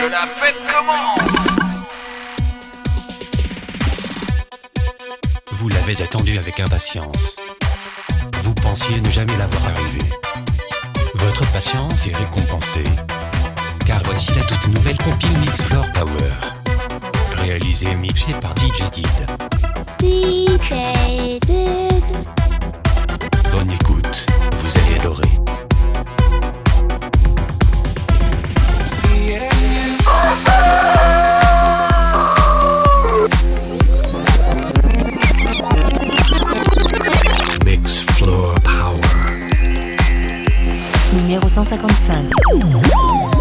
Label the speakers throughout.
Speaker 1: Que la fête commence
Speaker 2: Vous l'avez attendu avec impatience. Vous pensiez ne jamais l'avoir arrivé. Votre patience est récompensée, car voici la toute nouvelle compile Mix Floor Power. Réalisée et mixée par DJ Did.
Speaker 3: DJ did.
Speaker 2: Bonne écoute, vous allez adorer.
Speaker 4: 155.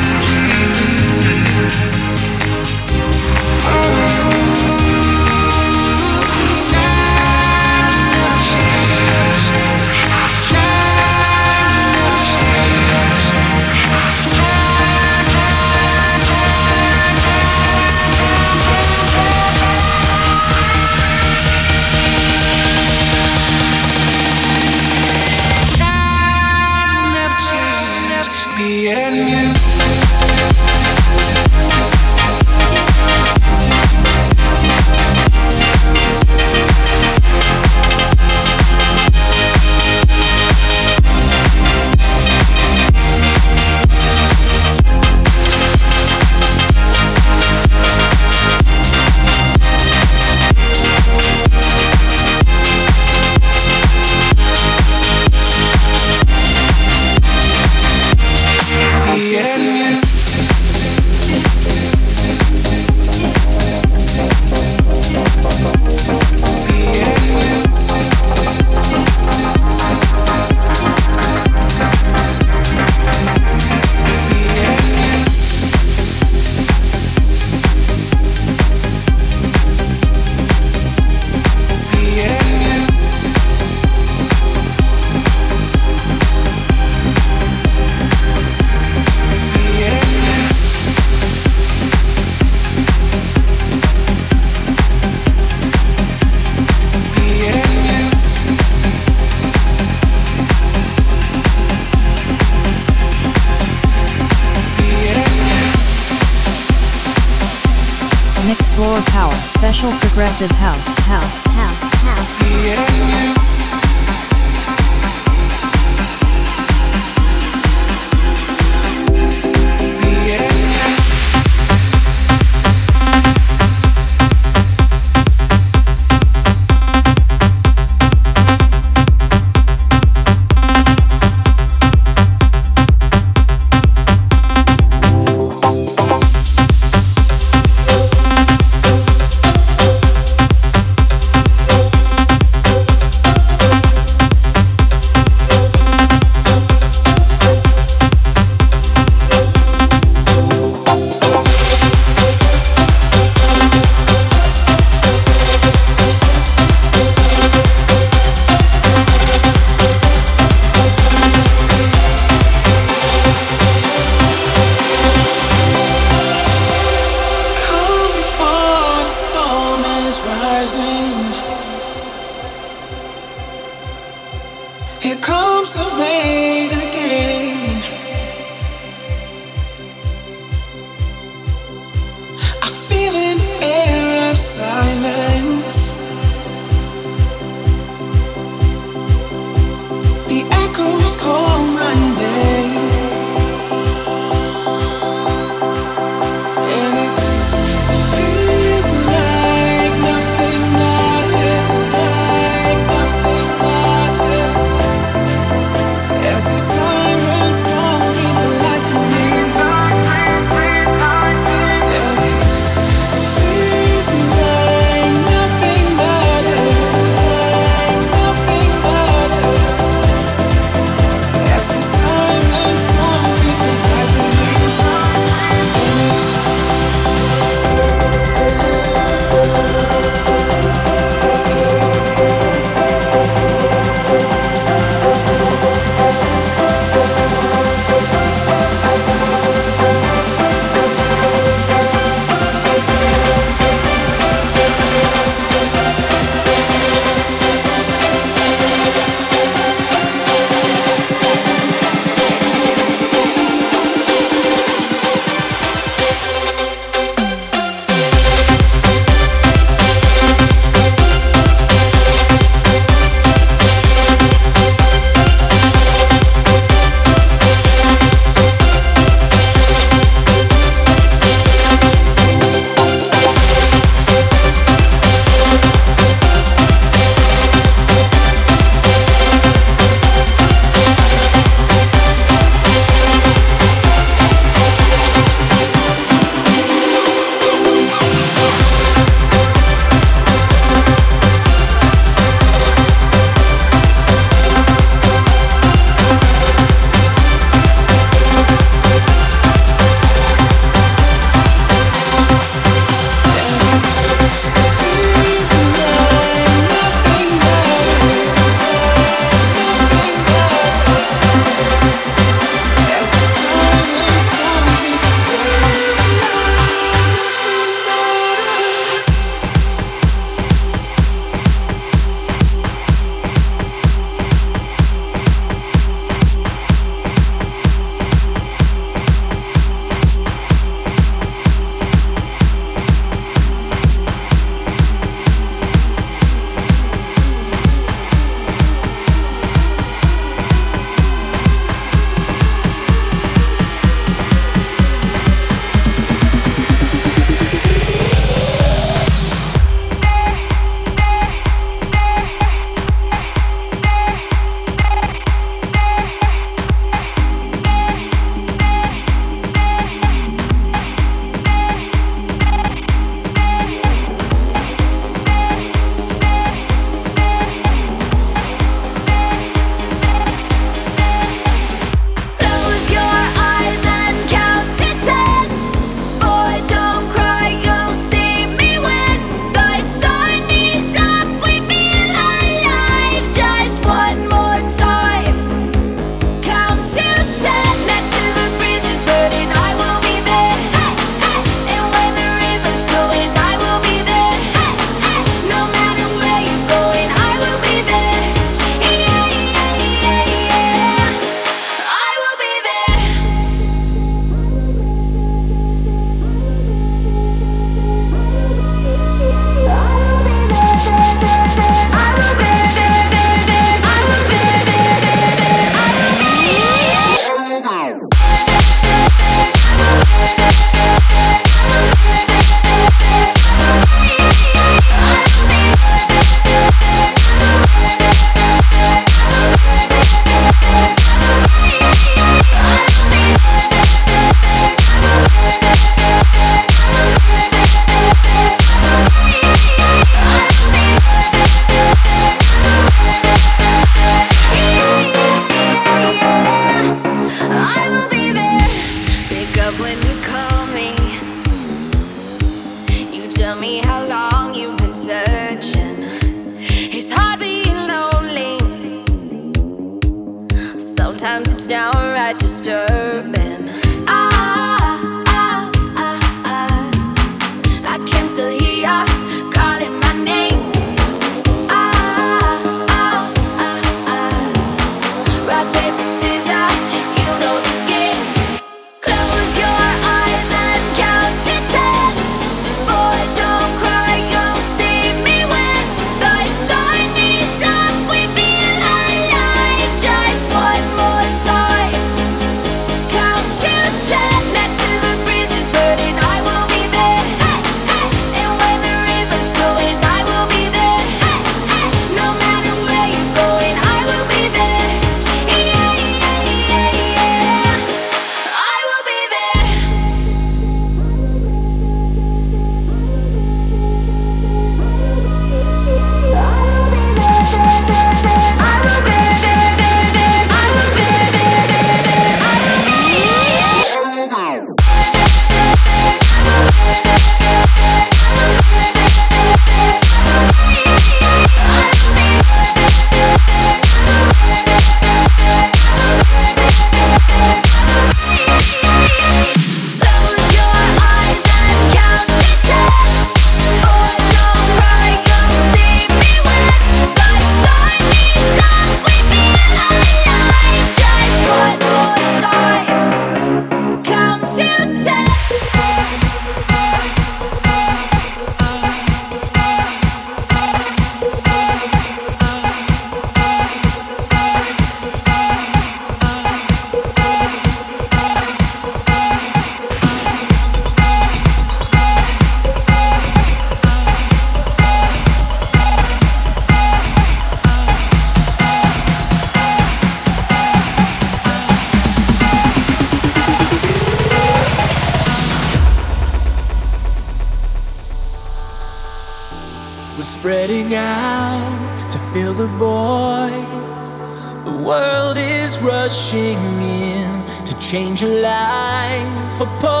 Speaker 5: for
Speaker 6: poor.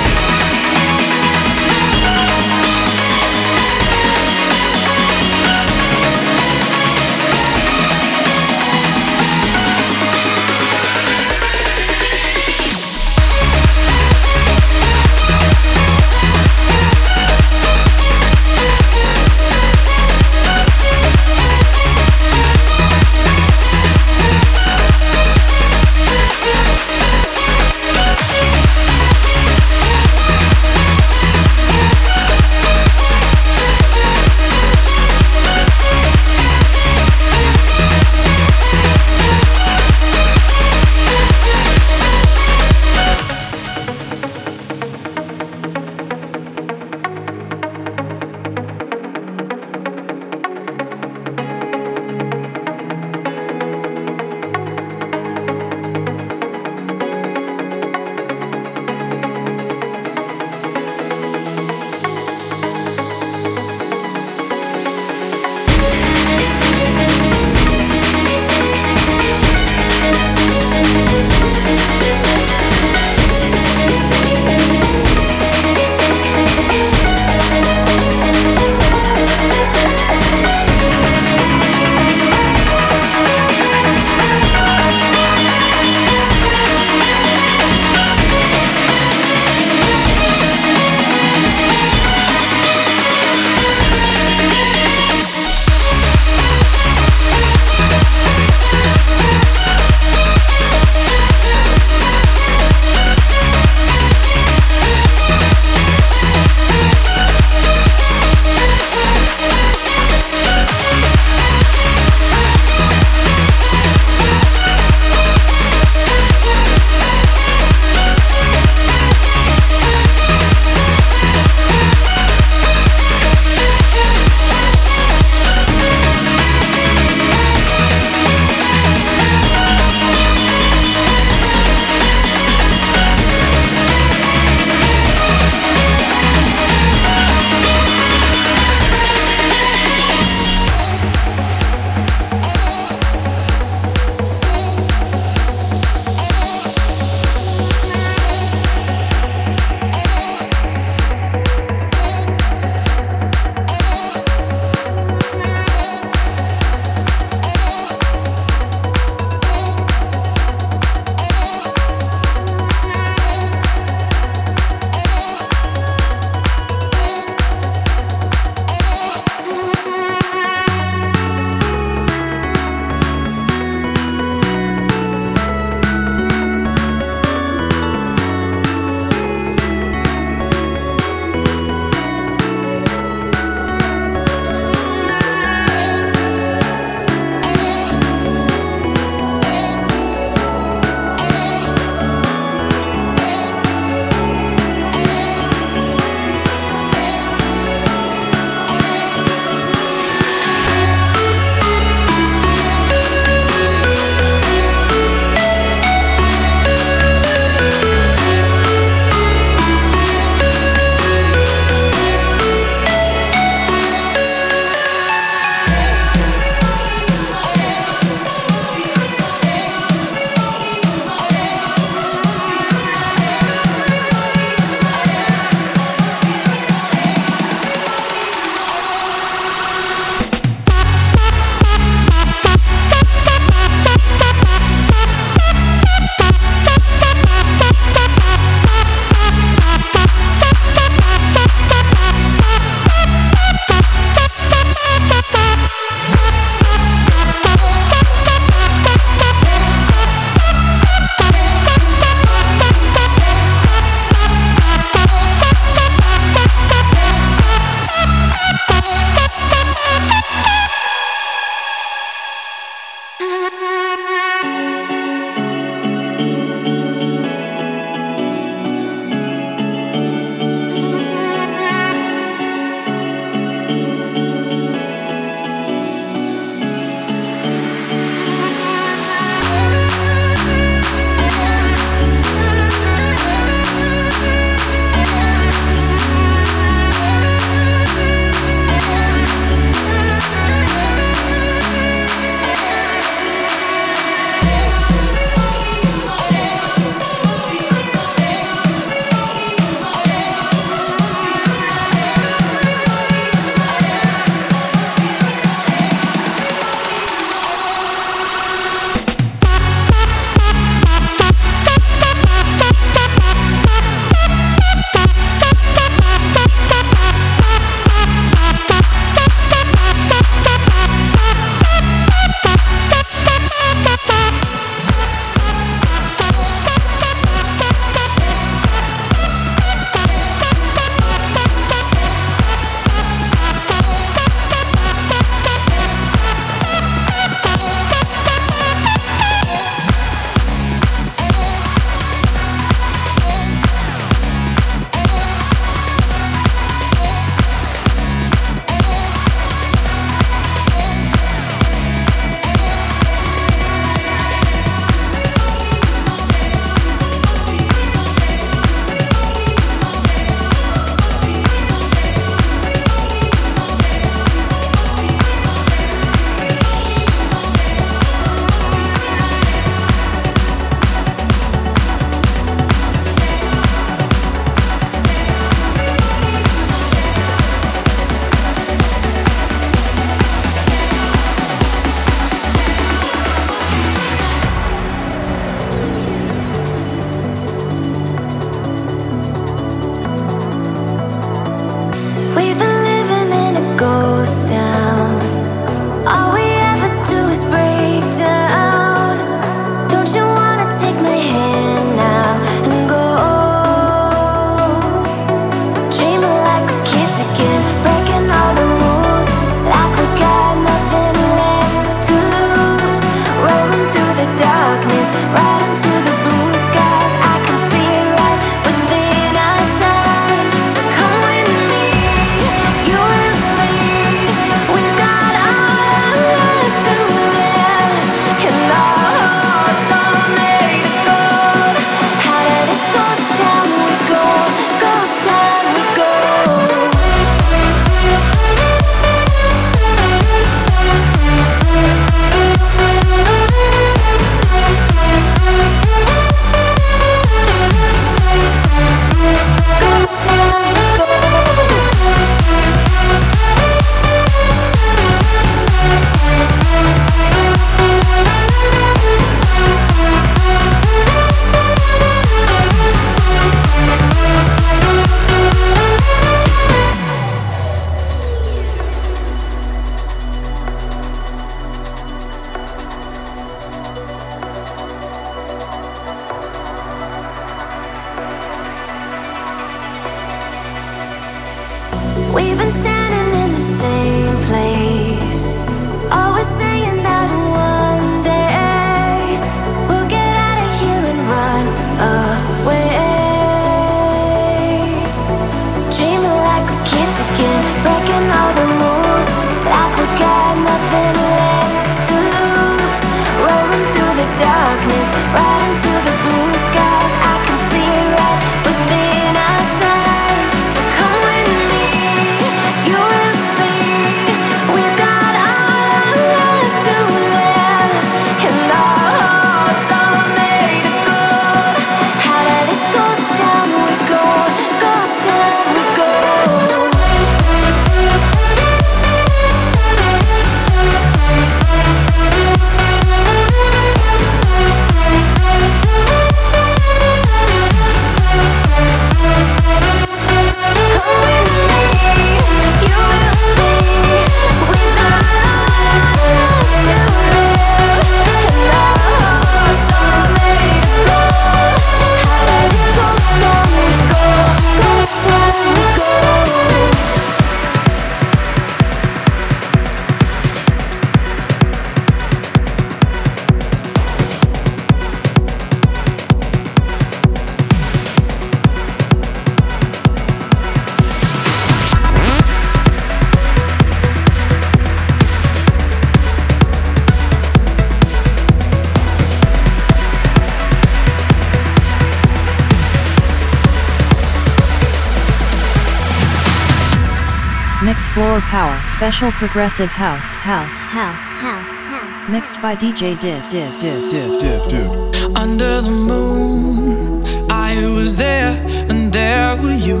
Speaker 6: Floor Power Special Progressive House House House House House. Mixed by DJ Did Did Did Did Did Did
Speaker 1: Under the moon I was there and there were you.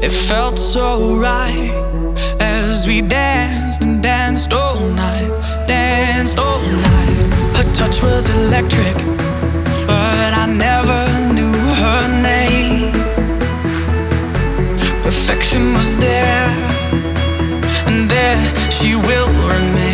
Speaker 1: It felt so right as we danced and danced all night danced all night. Her touch was electric but I never knew her name. Perfection was there, and there she will remain.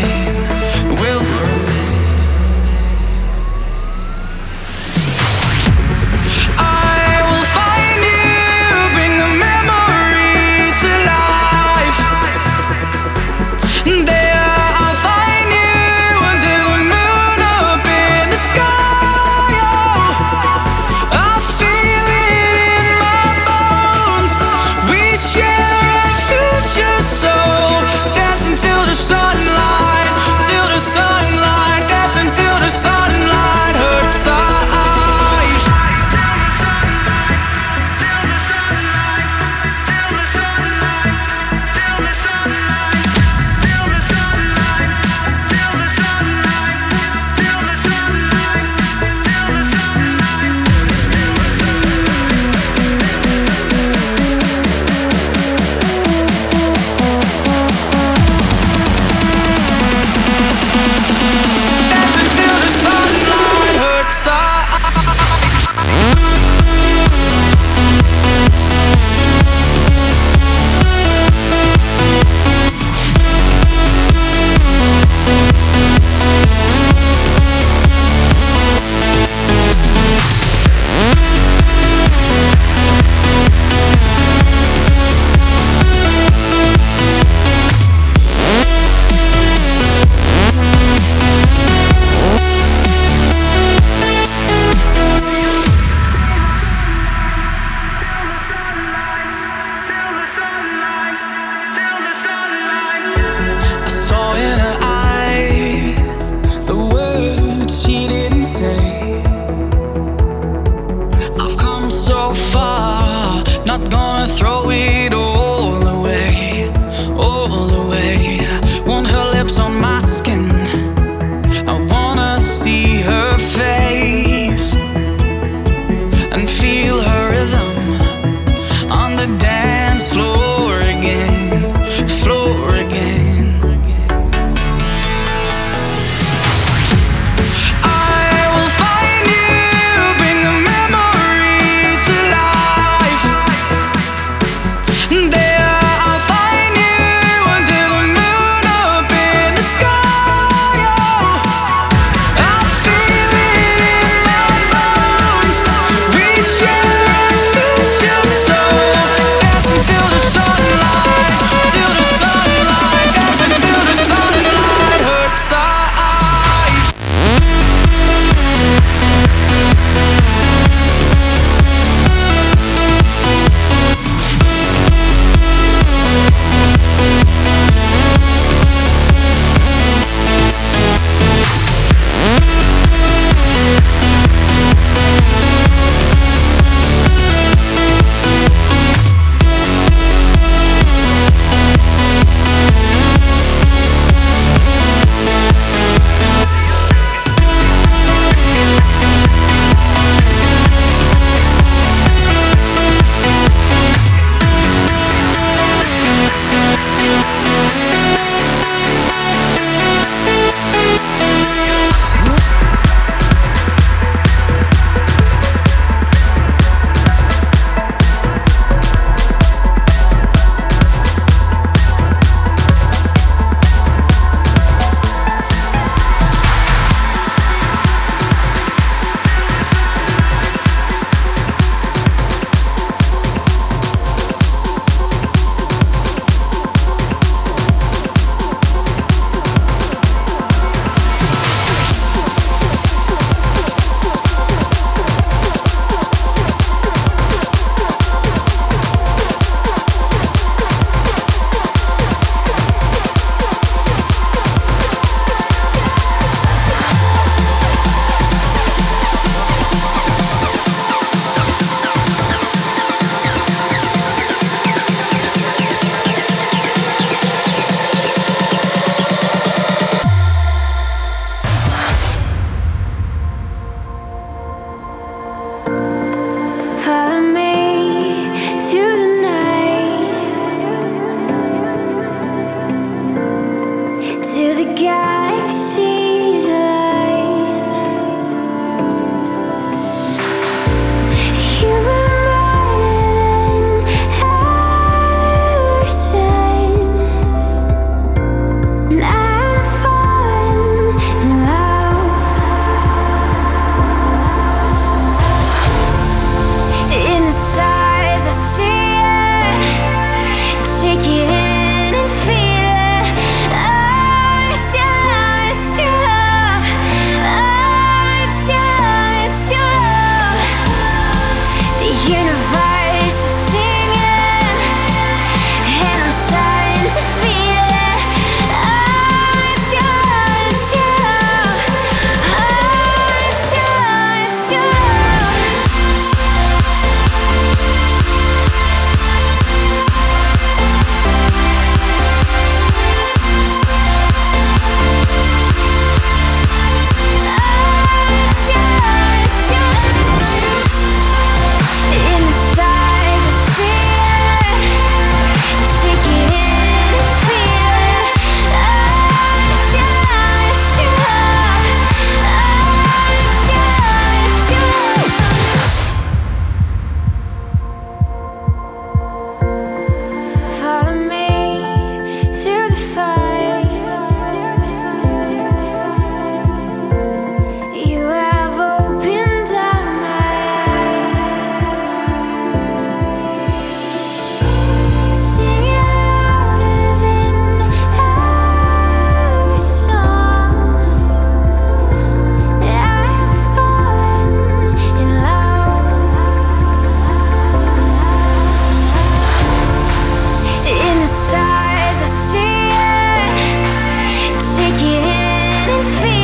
Speaker 1: see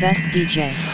Speaker 6: best DJ.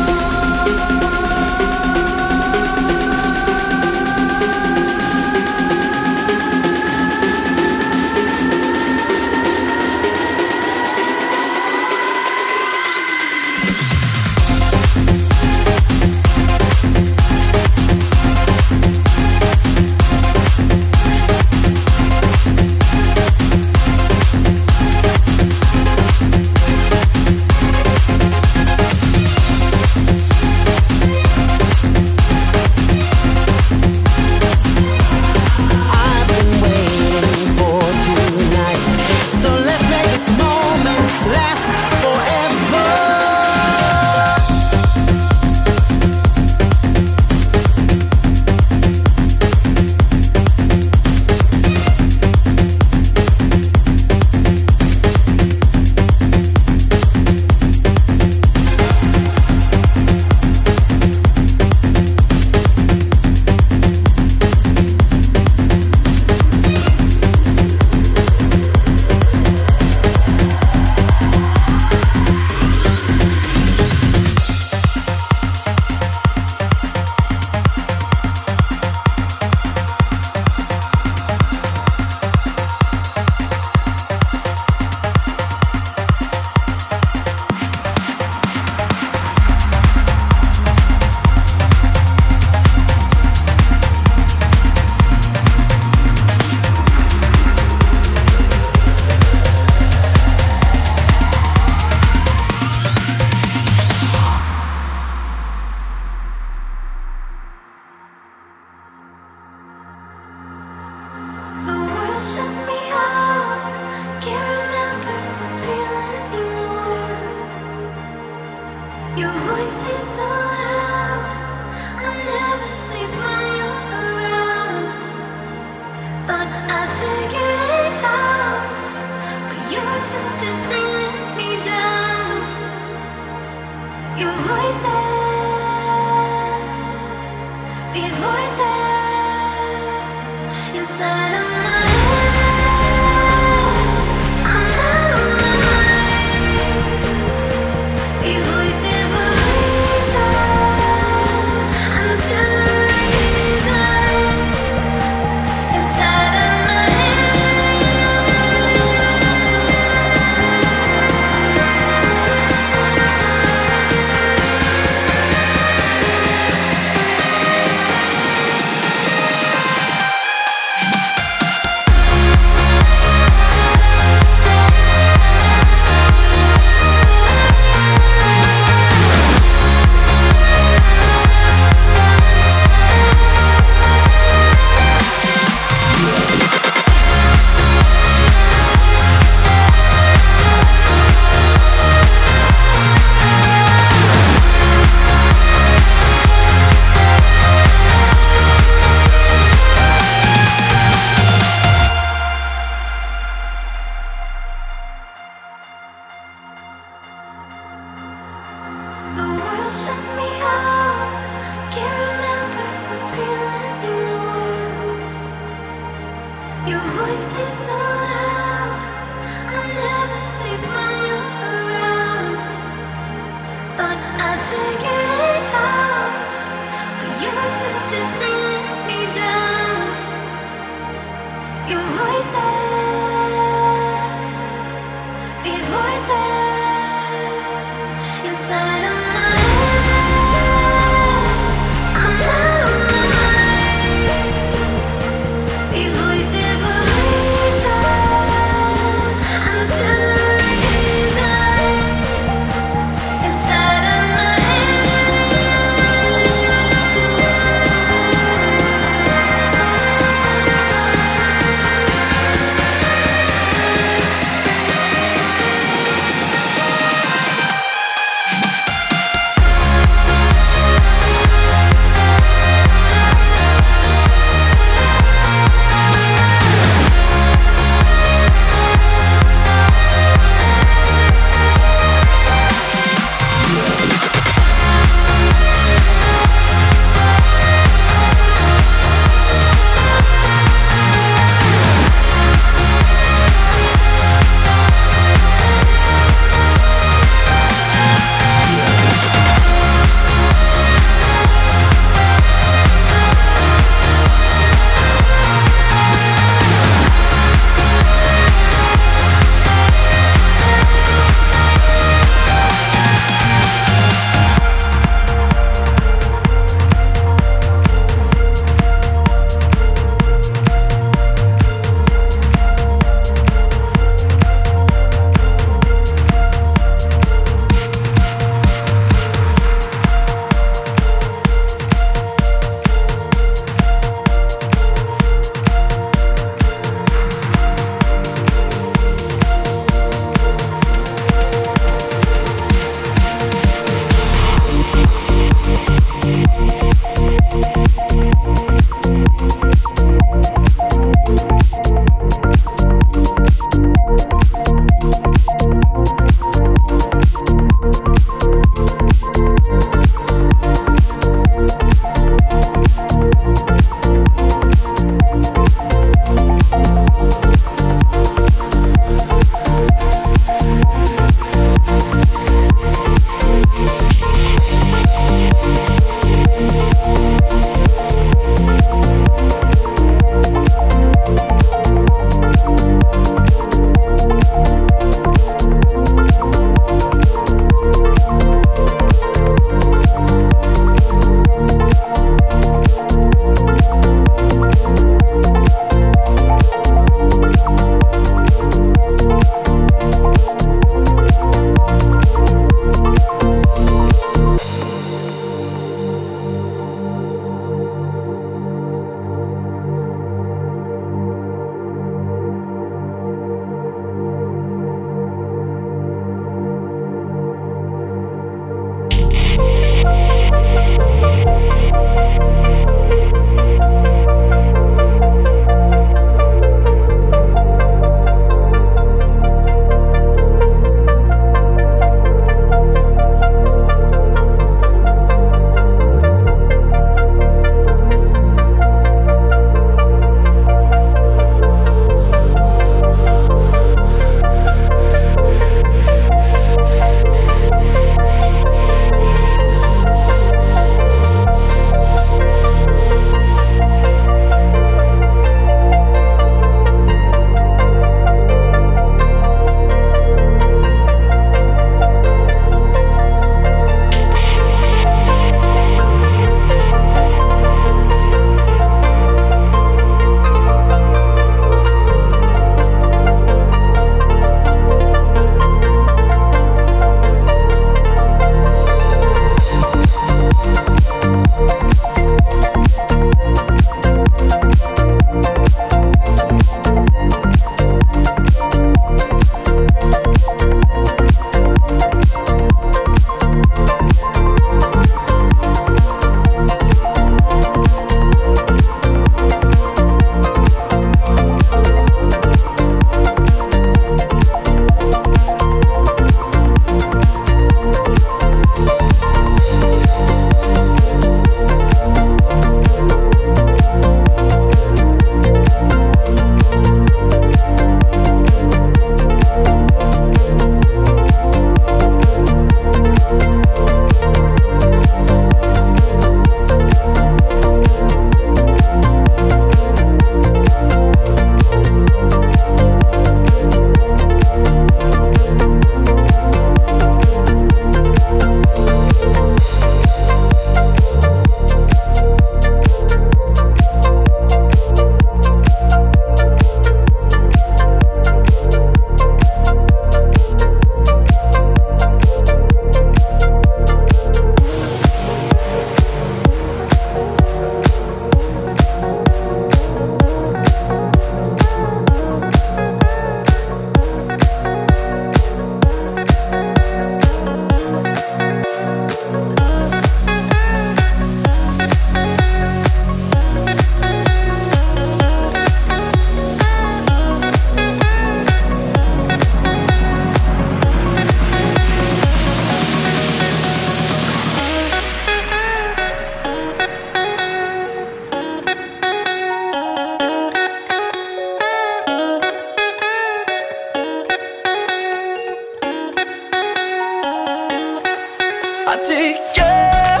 Speaker 7: I
Speaker 8: take
Speaker 1: care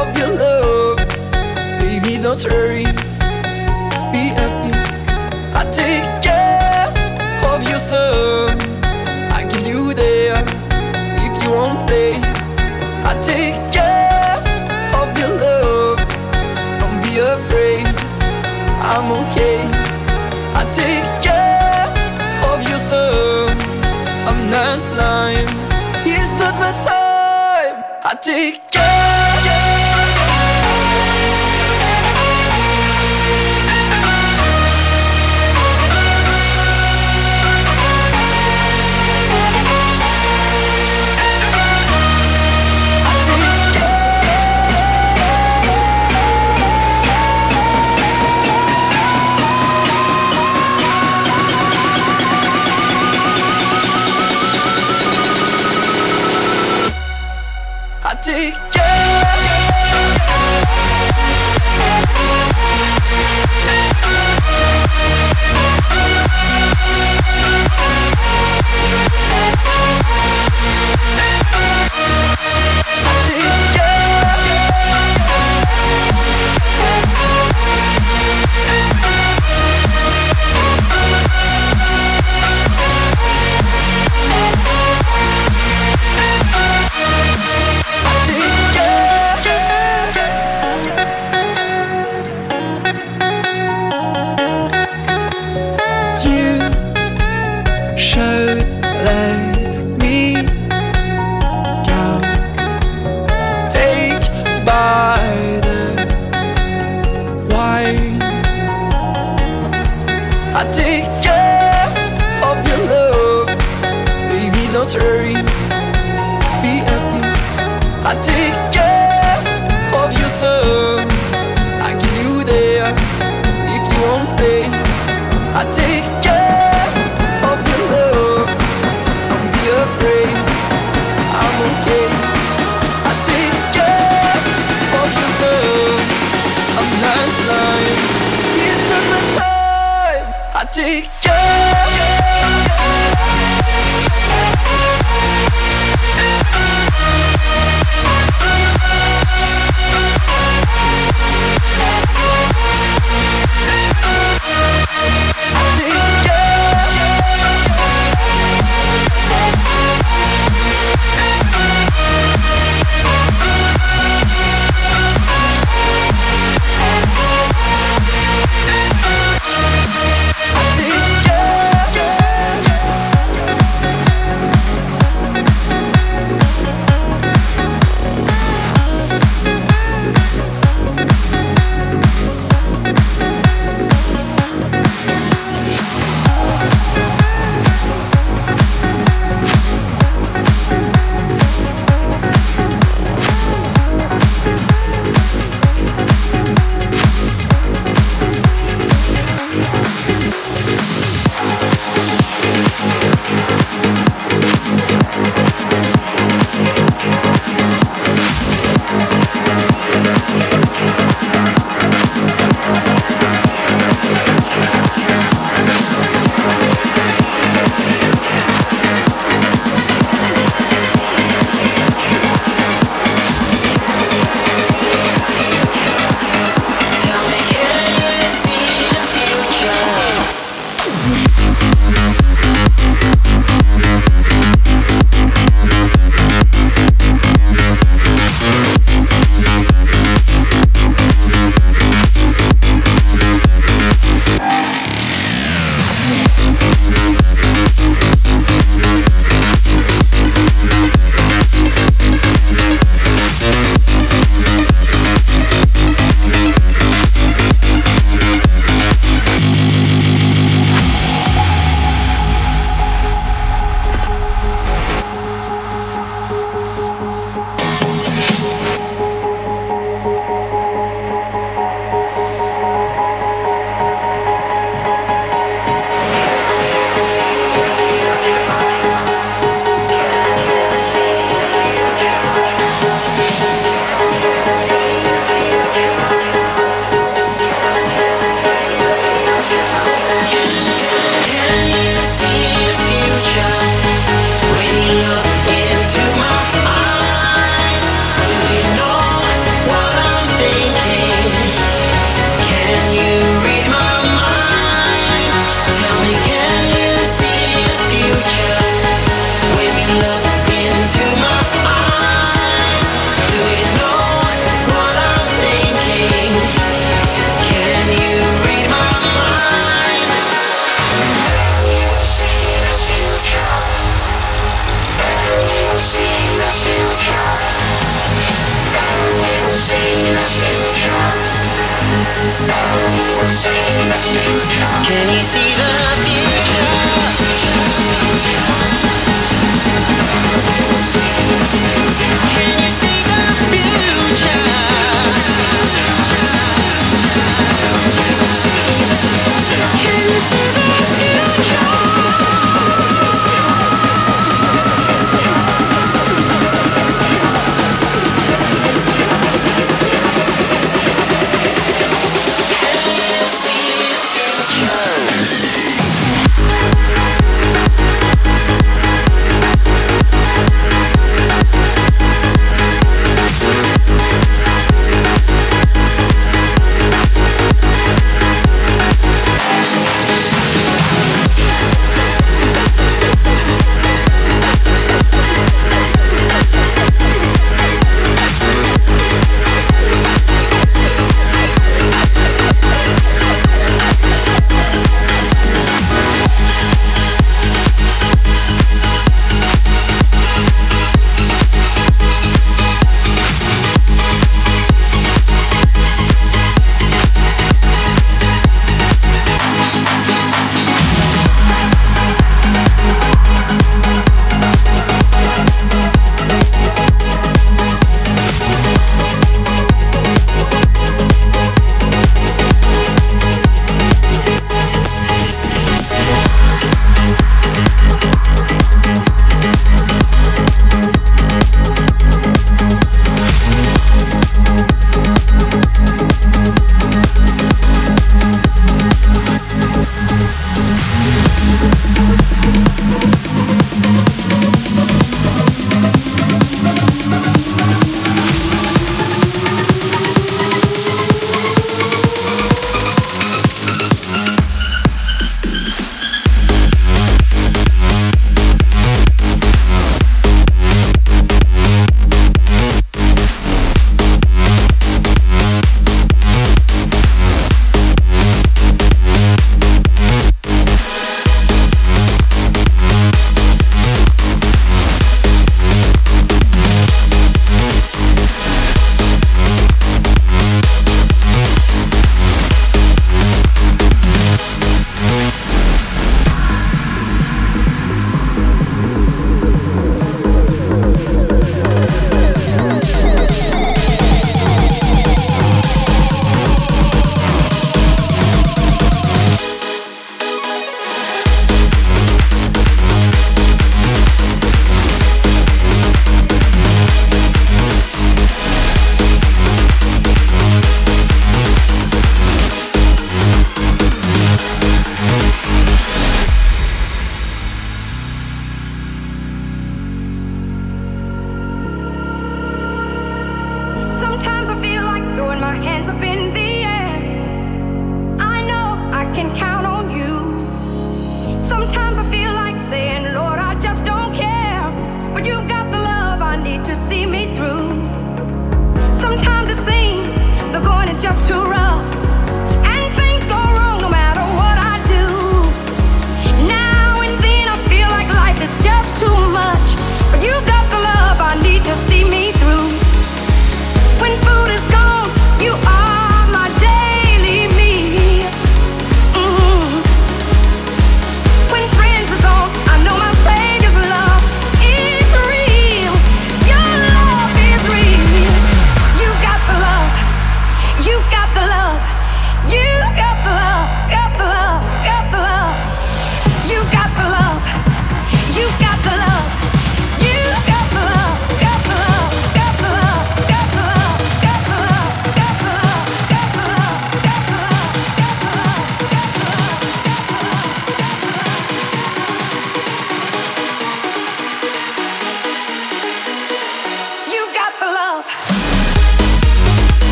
Speaker 1: of your love. Baby, don't worry, Be happy. I take care of your soul. I give you there if you won't play. I take Take.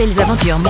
Speaker 9: Nouvelles aventures.